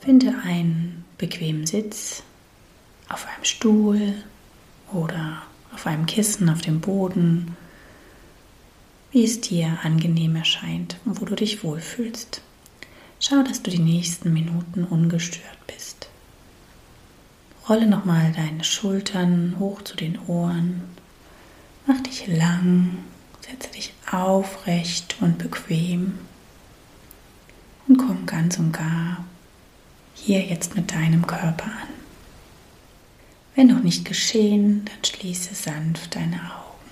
Finde einen bequemen Sitz auf einem Stuhl oder auf einem Kissen auf dem Boden, wie es dir angenehm erscheint und wo du dich wohlfühlst. Schau, dass du die nächsten Minuten ungestört bist. Rolle nochmal deine Schultern hoch zu den Ohren. Mach dich lang, setze dich aufrecht und bequem und komm ganz und gar hier jetzt mit deinem Körper an. Wenn noch nicht geschehen, dann schließe sanft deine Augen.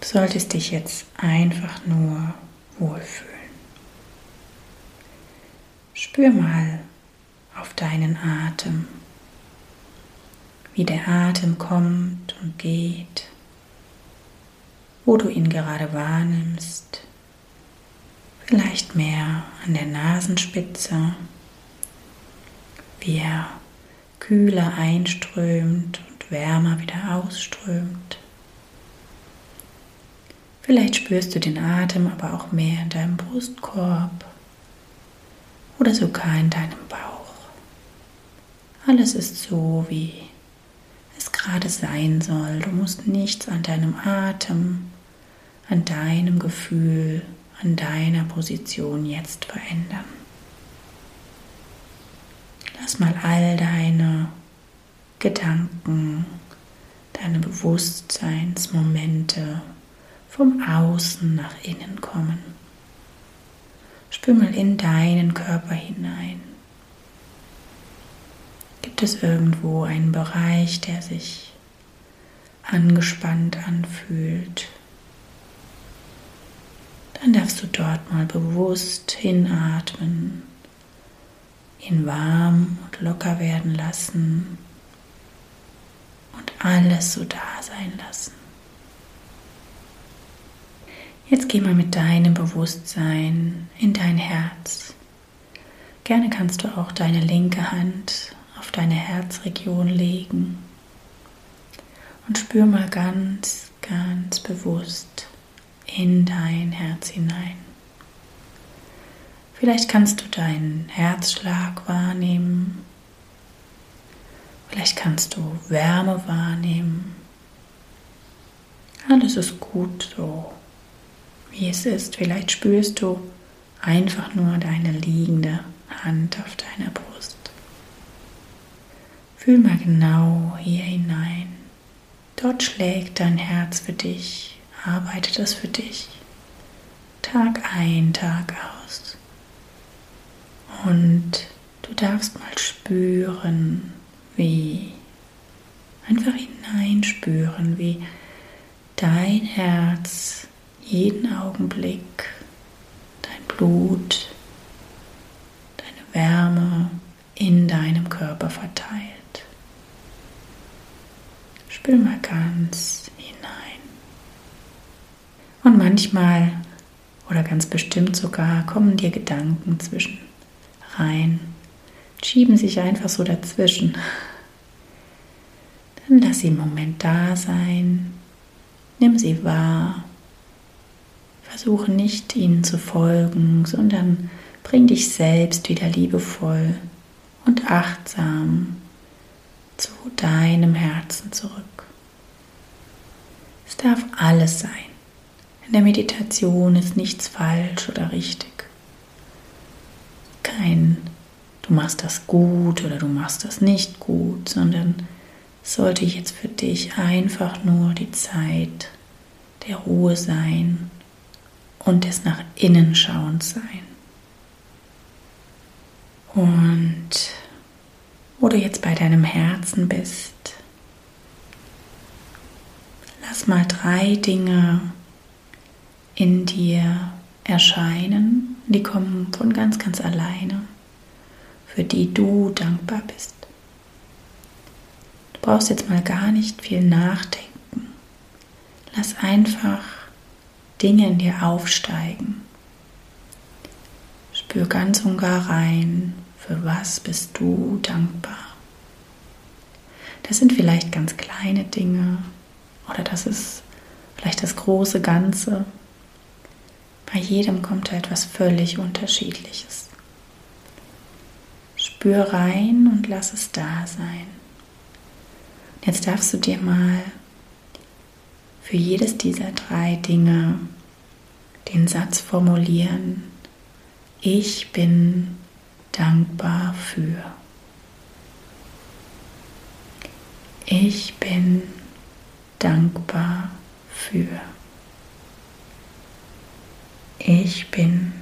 Du solltest dich jetzt einfach nur wohlfühlen. Spür mal auf deinen Atem, wie der Atem kommt und geht, wo du ihn gerade wahrnimmst, vielleicht mehr an der Nasenspitze, wie er kühler einströmt und wärmer wieder ausströmt. Vielleicht spürst du den Atem aber auch mehr in deinem Brustkorb oder sogar in deinem Bauch. Alles ist so, wie es gerade sein soll. Du musst nichts an deinem Atem, an deinem Gefühl, an deiner Position jetzt verändern. Lass mal all deine Gedanken, deine Bewusstseinsmomente vom Außen nach innen kommen. Spür mal in deinen Körper hinein. Gibt es irgendwo einen Bereich, der sich angespannt anfühlt? Dann darfst du dort mal bewusst hinatmen, ihn warm und locker werden lassen und alles so da sein lassen. Jetzt geh mal mit deinem Bewusstsein in dein Herz. Gerne kannst du auch deine linke Hand auf deine Herzregion legen und spür mal ganz, ganz bewusst in dein Herz hinein. Vielleicht kannst du deinen Herzschlag wahrnehmen. Vielleicht kannst du Wärme wahrnehmen. Alles ist gut so wie es ist. Vielleicht spürst du einfach nur deine liegende Hand auf deiner Brust. Fühl mal genau hier hinein. Dort schlägt dein Herz für dich, arbeitet es für dich. Tag ein, Tag aus. Und du darfst mal spüren, wie, einfach hineinspüren, wie dein Herz jeden Augenblick dein Blut, deine Wärme in deinem Körper verteilt. Spür mal ganz hinein. Und manchmal oder ganz bestimmt sogar kommen dir Gedanken zwischen rein, schieben sich einfach so dazwischen. Dann lass sie im Moment da sein, nimm sie wahr Versuche nicht ihnen zu folgen, sondern bring dich selbst wieder liebevoll und achtsam zu deinem Herzen zurück. Es darf alles sein. In der Meditation ist nichts falsch oder richtig. Du machst das gut oder du machst das nicht gut, sondern sollte jetzt für dich einfach nur die Zeit der Ruhe sein und des nach innen schauens sein. Und wo du jetzt bei deinem Herzen bist, lass mal drei Dinge in dir erscheinen, die kommen von ganz, ganz alleine, für die du dankbar bist. Du brauchst jetzt mal gar nicht viel nachdenken. Lass einfach Dinge in dir aufsteigen. Spür ganz und gar rein, für was bist du dankbar. Das sind vielleicht ganz kleine Dinge oder das ist vielleicht das große Ganze. Bei jedem kommt da etwas völlig Unterschiedliches. Spür rein und lass es da sein. Jetzt darfst du dir mal für jedes dieser drei Dinge den Satz formulieren, ich bin dankbar für. Ich bin dankbar für. Ich bin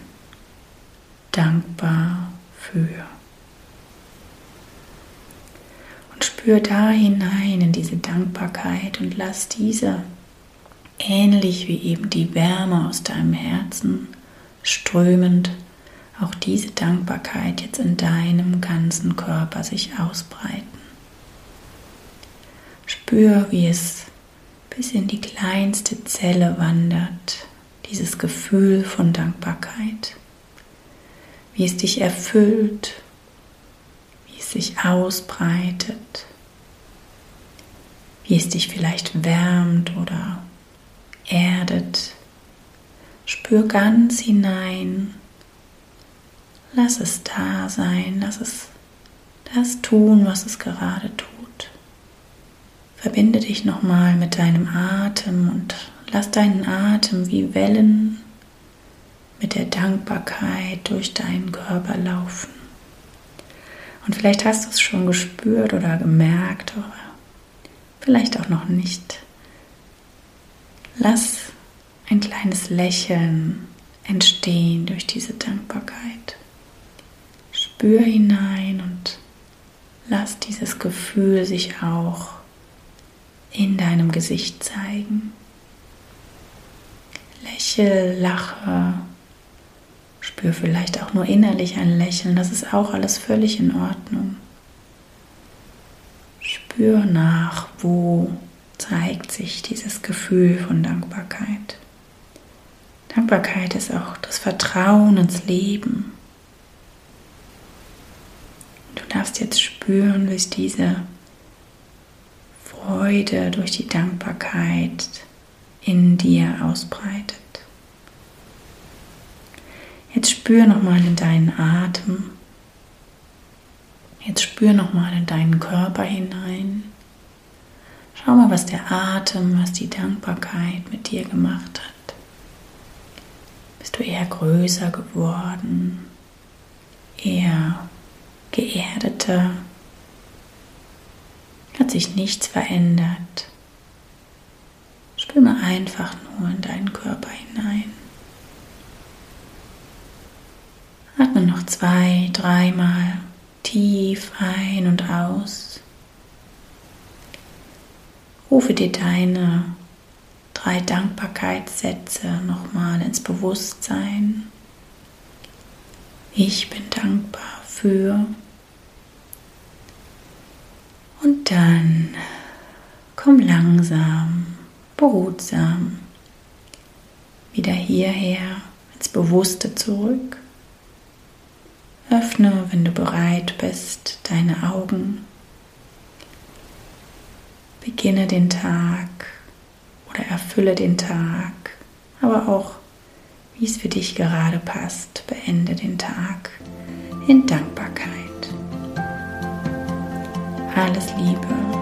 dankbar für. Und spür da hinein in diese Dankbarkeit und lass diese, ähnlich wie eben die Wärme aus deinem Herzen, strömend, auch diese Dankbarkeit jetzt in deinem ganzen Körper sich ausbreiten. Spür, wie es bis in die kleinste Zelle wandert, dieses Gefühl von Dankbarkeit, wie es dich erfüllt, wie es sich ausbreitet, wie es dich vielleicht wärmt oder erdet. Spür ganz hinein, lass es da sein, lass es das tun, was es gerade tut. Verbinde dich nochmal mit deinem Atem und lass deinen Atem wie Wellen mit der Dankbarkeit durch deinen Körper laufen. Und vielleicht hast du es schon gespürt oder gemerkt, vielleicht auch noch nicht. Lass ein kleines Lächeln entstehen durch diese Dankbarkeit. Spür hinein und lass dieses Gefühl sich auch in deinem Gesicht zeigen. Lächel, lache, spür vielleicht auch nur innerlich ein Lächeln, das ist auch alles völlig in Ordnung. Spür nach, wo zeigt sich dieses Gefühl von Dankbarkeit. Dankbarkeit ist auch das Vertrauen ins Leben. Du darfst jetzt spüren, wie es diese Freude durch die Dankbarkeit in dir ausbreitet. Jetzt spür nochmal in deinen Atem. Jetzt spür nochmal in deinen Körper hinein. Schau mal, was der Atem, was die Dankbarkeit mit dir gemacht hat. Bist du eher größer geworden, eher geerdeter? hat sich nichts verändert. Spür mal einfach nur in deinen Körper hinein. Atme noch zwei, dreimal tief ein und aus. Rufe dir deine drei Dankbarkeitssätze nochmal ins Bewusstsein. Ich bin dankbar für und dann komm langsam, behutsam wieder hierher ins Bewusste zurück. Öffne, wenn du bereit bist, deine Augen. Beginne den Tag oder erfülle den Tag, aber auch, wie es für dich gerade passt, beende den Tag in Dankbarkeit. Alles Liebe.